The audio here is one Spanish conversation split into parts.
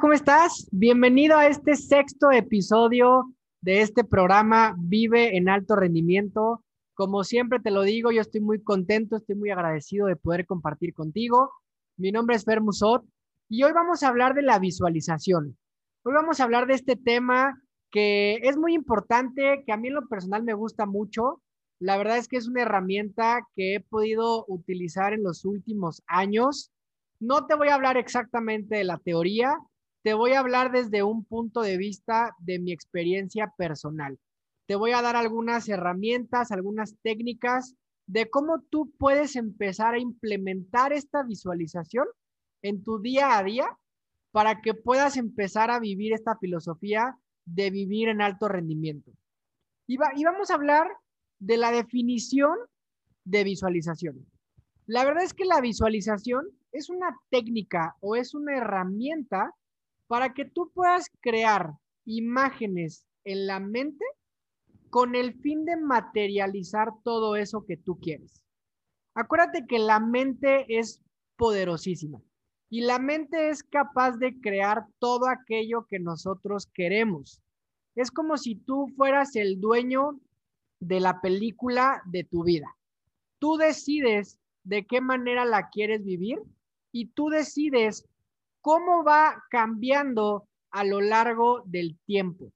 ¿cómo estás? Bienvenido a este sexto episodio de este programa Vive en Alto Rendimiento. Como siempre te lo digo, yo estoy muy contento, estoy muy agradecido de poder compartir contigo. Mi nombre es Fer Musot y hoy vamos a hablar de la visualización. Hoy vamos a hablar de este tema que es muy importante, que a mí lo personal me gusta mucho. La verdad es que es una herramienta que he podido utilizar en los últimos años no te voy a hablar exactamente de la teoría, te voy a hablar desde un punto de vista de mi experiencia personal. Te voy a dar algunas herramientas, algunas técnicas de cómo tú puedes empezar a implementar esta visualización en tu día a día para que puedas empezar a vivir esta filosofía de vivir en alto rendimiento. Y, y vamos a hablar de la definición de visualización. La verdad es que la visualización es una técnica o es una herramienta para que tú puedas crear imágenes en la mente con el fin de materializar todo eso que tú quieres. Acuérdate que la mente es poderosísima y la mente es capaz de crear todo aquello que nosotros queremos. Es como si tú fueras el dueño de la película de tu vida. Tú decides de qué manera la quieres vivir y tú decides cómo va cambiando a lo largo del tiempo.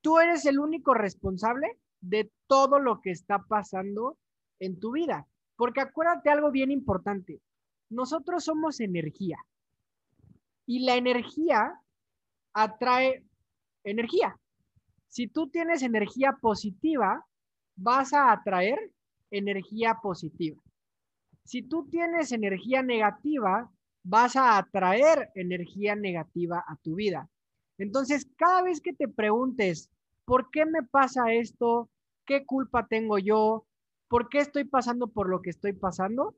Tú eres el único responsable de todo lo que está pasando en tu vida. Porque acuérdate algo bien importante. Nosotros somos energía. Y la energía atrae energía. Si tú tienes energía positiva, vas a atraer energía positiva. Si tú tienes energía negativa, vas a atraer energía negativa a tu vida. Entonces, cada vez que te preguntes, ¿por qué me pasa esto? ¿Qué culpa tengo yo? ¿Por qué estoy pasando por lo que estoy pasando?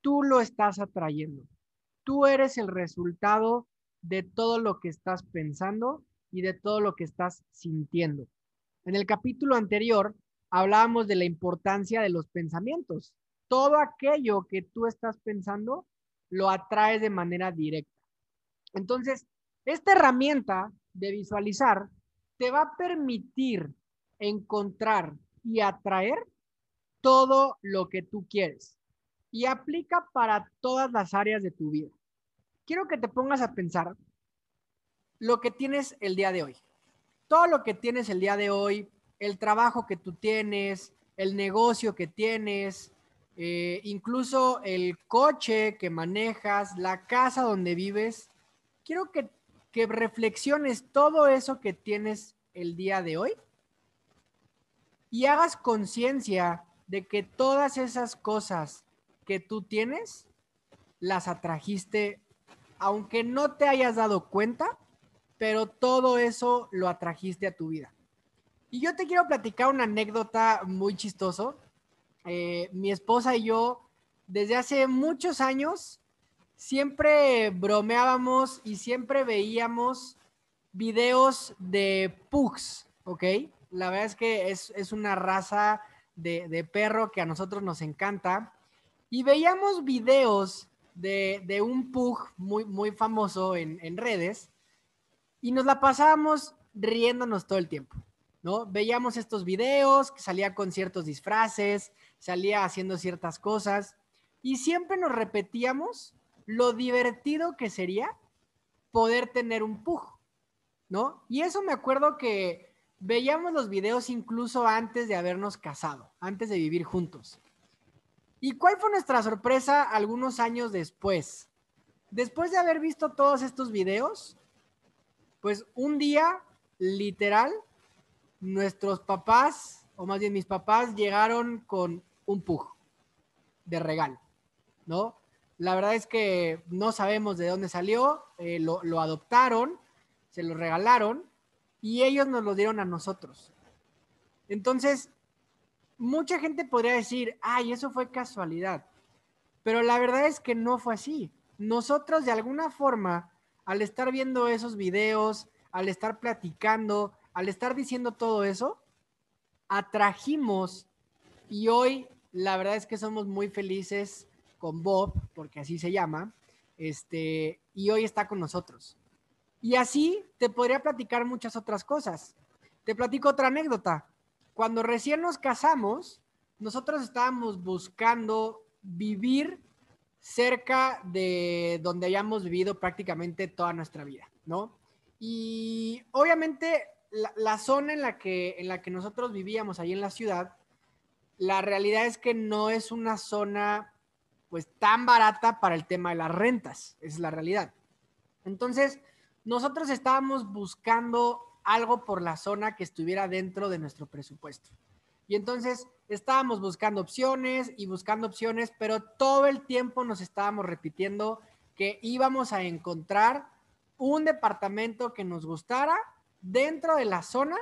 Tú lo estás atrayendo. Tú eres el resultado de todo lo que estás pensando y de todo lo que estás sintiendo. En el capítulo anterior hablábamos de la importancia de los pensamientos todo aquello que tú estás pensando lo atraes de manera directa. Entonces, esta herramienta de visualizar te va a permitir encontrar y atraer todo lo que tú quieres y aplica para todas las áreas de tu vida. Quiero que te pongas a pensar lo que tienes el día de hoy. Todo lo que tienes el día de hoy, el trabajo que tú tienes, el negocio que tienes, eh, incluso el coche que manejas, la casa donde vives. Quiero que, que reflexiones todo eso que tienes el día de hoy y hagas conciencia de que todas esas cosas que tú tienes las atrajiste, aunque no te hayas dado cuenta, pero todo eso lo atrajiste a tu vida. Y yo te quiero platicar una anécdota muy chistoso eh, mi esposa y yo, desde hace muchos años, siempre bromeábamos y siempre veíamos videos de pugs, ¿ok? La verdad es que es, una raza de, perro que a nosotros nos encanta. Y veíamos videos de, un pug muy, muy famoso en, en redes y nos la pasábamos riéndonos todo el tiempo. ¿no? Veíamos estos videos que salía con ciertos disfraces, salía haciendo ciertas cosas y siempre nos repetíamos lo divertido que sería poder tener un pug, ¿no? Y eso me acuerdo que veíamos los videos incluso antes de habernos casado, antes de vivir juntos. ¿Y cuál fue nuestra sorpresa algunos años después? Después de haber visto todos estos videos, pues un día, literal, nuestros papás, o más bien mis papás, llegaron con un pug de regalo, ¿no? La verdad es que no sabemos de dónde salió, eh, lo, lo adoptaron, se lo regalaron y ellos nos lo dieron a nosotros. Entonces, mucha gente podría decir, ay, eso fue casualidad, pero la verdad es que no fue así. Nosotros de alguna forma, al estar viendo esos videos, al estar platicando, al estar diciendo todo eso, atrajimos y hoy la verdad es que somos muy felices con Bob, porque así se llama, este, y hoy está con nosotros. Y así te podría platicar muchas otras cosas. Te platico otra anécdota. Cuando recién nos casamos, nosotros estábamos buscando vivir cerca de donde hayamos vivido prácticamente toda nuestra vida, ¿no? Y obviamente la, zona en la, que, en la que nosotros vivíamos ahí en la ciudad, la realidad es que no es una zona pues tan barata para el tema de las rentas, es la realidad. Entonces, nosotros estábamos buscando algo por la zona que estuviera dentro de nuestro presupuesto. Y entonces estábamos buscando opciones y buscando opciones, pero todo el tiempo nos estábamos repitiendo que íbamos a encontrar un departamento que nos gustara dentro de la zona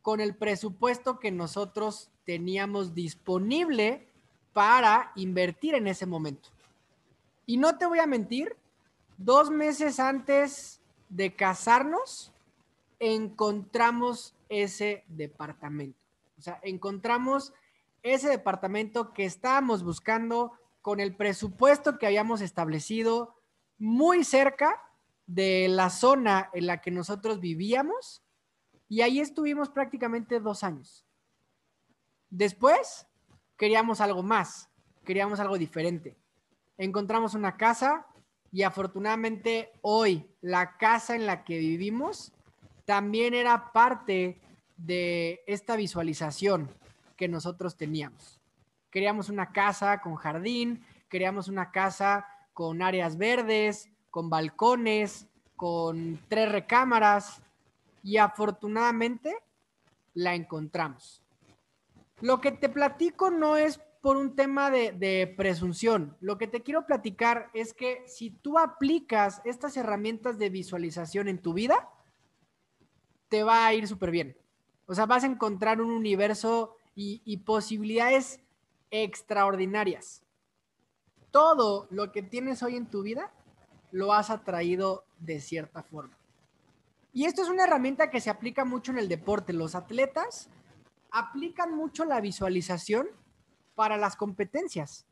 con el presupuesto que nosotros teníamos disponible para invertir en ese momento. Y no te voy a mentir, dos meses antes de casarnos, encontramos ese departamento. O sea, encontramos ese departamento que estábamos buscando con el presupuesto que habíamos establecido muy cerca de la zona en la que nosotros vivíamos y ahí estuvimos prácticamente dos años. Después queríamos algo más, queríamos algo diferente. Encontramos una casa y afortunadamente hoy la casa en la que vivimos también era parte de esta visualización que nosotros teníamos. Queríamos una casa con jardín, queríamos una casa con áreas verdes, con balcones, con tres recámaras y afortunadamente la encontramos. Lo que te platico no es por un tema de, presunción. Lo que te quiero platicar es que si tú aplicas estas herramientas de visualización en tu vida, te va a ir súper bien. O sea, vas a encontrar un universo y posibilidades extraordinarias. Todo lo que tienes hoy en tu vida lo has atraído de cierta forma. Y esto es una herramienta que se aplica mucho en el deporte. Los atletas aplican mucho la visualización para las competencias.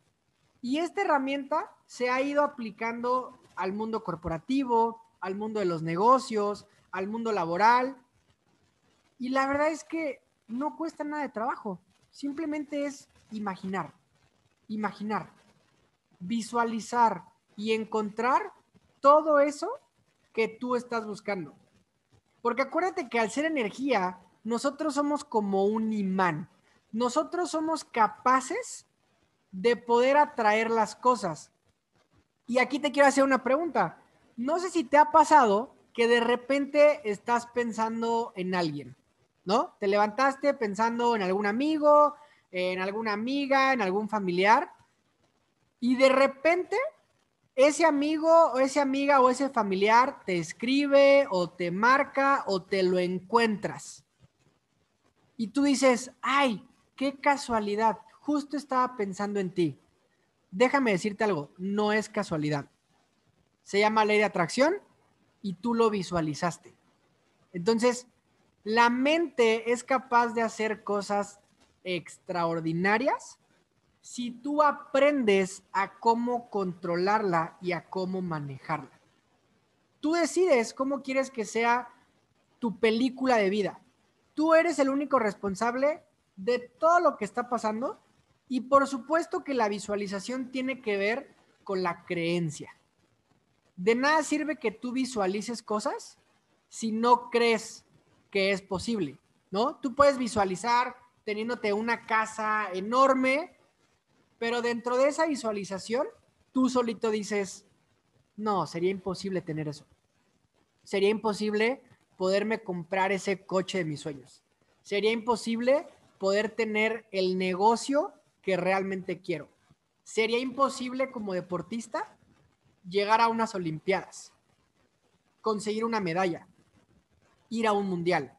Y esta herramienta se ha ido aplicando al mundo corporativo, al mundo de los negocios, al mundo laboral. Y la verdad es que no cuesta nada de trabajo. Simplemente es imaginar, imaginar, visualizar y encontrar todo eso que tú estás buscando. Porque acuérdate que al ser energía, nosotros somos como un imán. Nosotros somos capaces de poder atraer las cosas. Y aquí te quiero hacer una pregunta. No sé si te ha pasado que de repente estás pensando en alguien, ¿no? Te levantaste pensando en algún amigo, en alguna amiga, en algún familiar, y de repente ese amigo o esa amiga o ese familiar te escribe o te marca o te lo encuentras. Y tú dices, ay, qué casualidad, justo estaba pensando en ti. Déjame decirte algo, no es casualidad. Se llama ley de atracción y tú lo visualizaste. Entonces, la mente es capaz de hacer cosas extraordinarias si tú aprendes a cómo controlarla y a cómo manejarla. Tú decides cómo quieres que sea tu película de vida. Tú eres el único responsable de todo lo que está pasando y por supuesto que la visualización tiene que ver con la creencia. De nada sirve que tú visualices cosas si no crees que es posible, ¿no? Tú puedes visualizar teniéndote una casa enorme pero dentro de esa visualización, tú solito dices, no, sería imposible tener eso. Sería imposible poderme comprar ese coche de mis sueños. Sería imposible poder tener el negocio que realmente quiero. Sería imposible como deportista llegar a unas Olimpiadas, conseguir una medalla, ir a un mundial.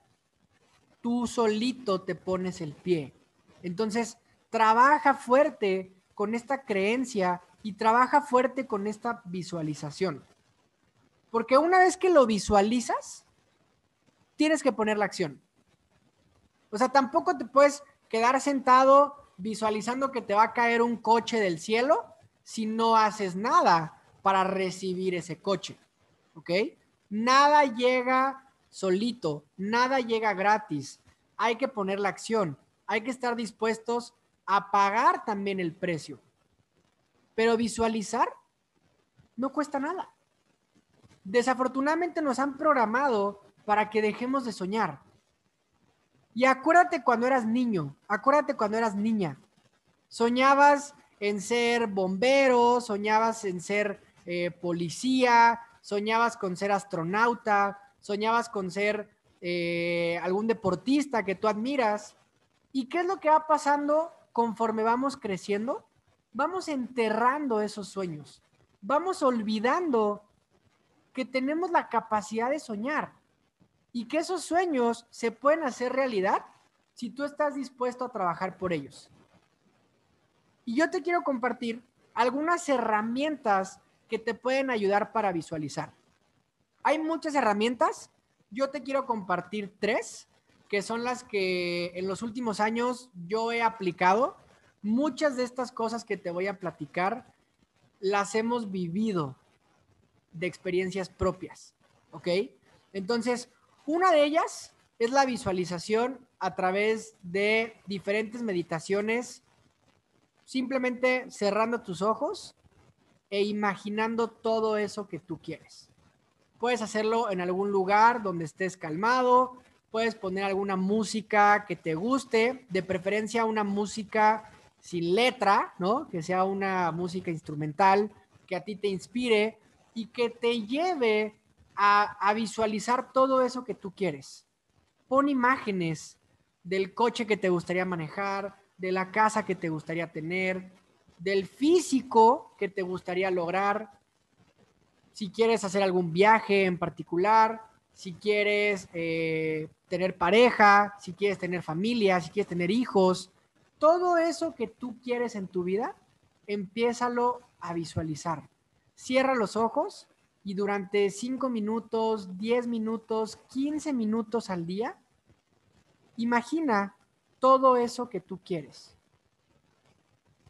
Tú solito te pones el pie. Entonces, trabaja fuerte con esta creencia y trabaja fuerte con esta visualización. Porque una vez que lo visualizas, tienes que poner la acción. O sea, tampoco te puedes quedar sentado visualizando que te va a caer un coche del cielo si no haces nada para recibir ese coche. ¿Ok? Nada llega solito, nada llega gratis. Hay que poner la acción, hay que estar dispuestos a pagar también el precio. Pero visualizar no cuesta nada. Desafortunadamente nos han programado para que dejemos de soñar. Y acuérdate cuando eras niño, acuérdate cuando eras niña. Soñabas en ser bombero, soñabas en ser eh, policía, soñabas con ser astronauta, soñabas con ser eh, algún deportista que tú admiras. ¿Y qué es lo que va pasando conforme vamos creciendo? Vamos enterrando esos sueños, vamos olvidando que tenemos la capacidad de soñar y que esos sueños se pueden hacer realidad si tú estás dispuesto a trabajar por ellos. Y yo te quiero compartir algunas herramientas que te pueden ayudar para visualizar. Hay muchas herramientas, yo te quiero compartir tres, que son las que en los últimos años yo he aplicado. Muchas de estas cosas que te voy a platicar las hemos vivido de experiencias propias, ¿ok? Entonces, una de ellas es la visualización a través de diferentes meditaciones, simplemente cerrando tus ojos e imaginando todo eso que tú quieres. Puedes hacerlo en algún lugar donde estés calmado, puedes poner alguna música que te guste, de preferencia una música sin letra, ¿no? Que sea una música instrumental que a ti te inspire y que te lleve a, visualizar todo eso que tú quieres. Pon imágenes del coche que te gustaría manejar, de la casa que te gustaría tener, del físico que te gustaría lograr, si quieres hacer algún viaje en particular, si quieres eh, tener pareja, si quieres tener familia, si quieres tener hijos, todo eso que tú quieres en tu vida, empiézalo a visualizar. Cierra los ojos y durante 5 minutos, 10 minutos, 15 minutos al día, imagina todo eso que tú quieres.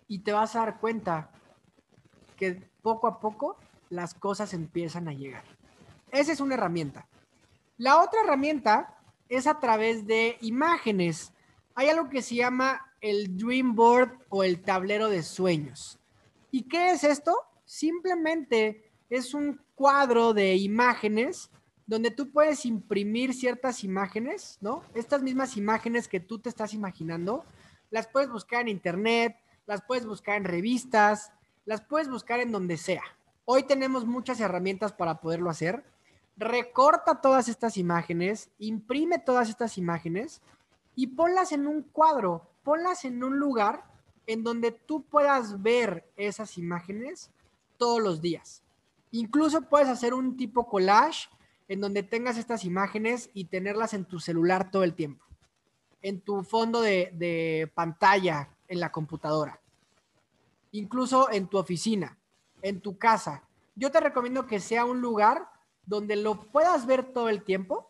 Y te vas a dar cuenta que poco a poco las cosas empiezan a llegar. Esa es una herramienta. La otra herramienta es a través de imágenes. Hay algo que se llama el Dream Board o el tablero de sueños. ¿Y qué es esto? Simplemente es un cuadro de imágenes donde tú puedes imprimir ciertas imágenes, ¿no? Estas mismas imágenes que tú te estás imaginando, las puedes buscar en internet, las puedes buscar en revistas, las puedes buscar en donde sea. Hoy tenemos muchas herramientas para poderlo hacer. Recorta todas estas imágenes, imprime todas estas imágenes y ponlas en un cuadro, ponlas en un lugar en donde tú puedas ver esas imágenes todos los días. Incluso puedes hacer un tipo collage en donde tengas estas imágenes y tenerlas en tu celular todo el tiempo, en tu fondo de, pantalla en la computadora, incluso en tu oficina, en tu casa. Yo te recomiendo que sea un lugar donde lo puedas ver todo el tiempo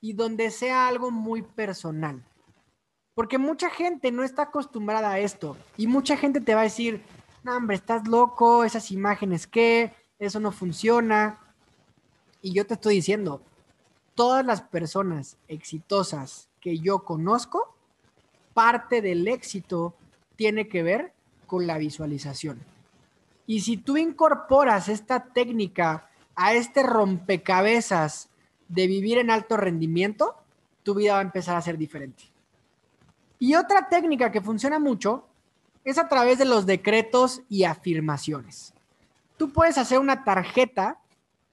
y donde sea algo muy personal. Porque mucha gente no está acostumbrada a esto y mucha gente te va a decir, no, hombre, estás loco, esas imágenes qué, eso no funciona. Y yo te estoy diciendo, todas las personas exitosas que yo conozco, parte del éxito tiene que ver con la visualización. Y si tú incorporas esta técnica a este rompecabezas de vivir en alto rendimiento, tu vida va a empezar a ser diferente. Y otra técnica que funciona mucho es a través de los decretos y afirmaciones tú puedes hacer una tarjeta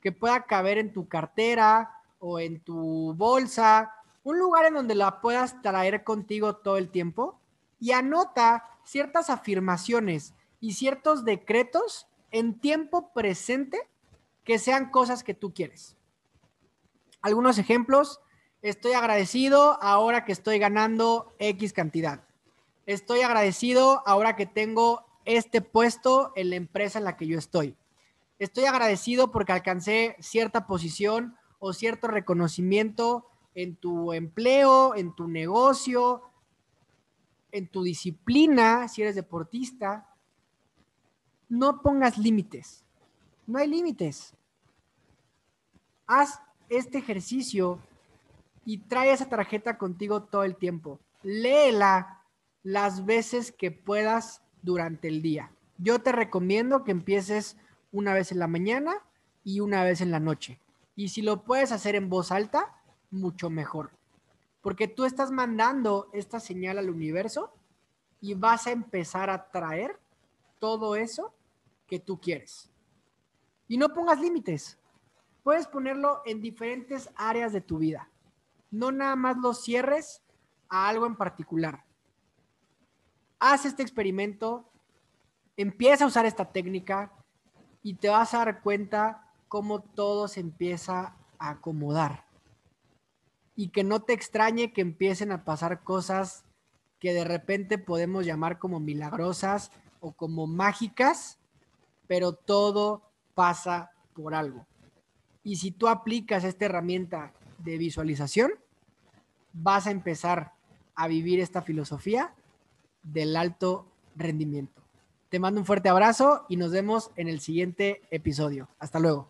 que pueda caber en tu cartera o en tu bolsa, un lugar en donde la puedas traer contigo todo el tiempo y anota ciertas afirmaciones y ciertos decretos en tiempo presente que sean cosas que tú quieres. Algunos ejemplos, estoy agradecido ahora que estoy ganando X cantidad. Estoy agradecido ahora que tengo este puesto en la empresa en la que yo estoy. Estoy agradecido porque alcancé cierta posición o cierto reconocimiento en tu empleo, en tu negocio, en tu disciplina, si eres deportista. No pongas límites. No hay límites. Haz este ejercicio y trae esa tarjeta contigo todo el tiempo. Léela las veces que puedas durante el día. Yo te recomiendo que empieces una vez en la mañana y una vez en la noche. Y si lo puedes hacer en voz alta, mucho mejor. Porque tú estás mandando esta señal al universo y vas a empezar a traer todo eso que tú quieres. Y no pongas límites. Puedes ponerlo en diferentes áreas de tu vida. No nada más lo cierres a algo en particular. Haz este experimento, empieza a usar esta técnica y te vas a dar cuenta cómo todo se empieza a acomodar. Y que no te extrañe que empiecen a pasar cosas que de repente podemos llamar como milagrosas o como mágicas, pero todo pasa por algo. Y si tú aplicas esta herramienta de visualización, vas a empezar a vivir esta filosofía del alto rendimiento. Te mando un fuerte abrazo y nos vemos en el siguiente episodio. Hasta luego.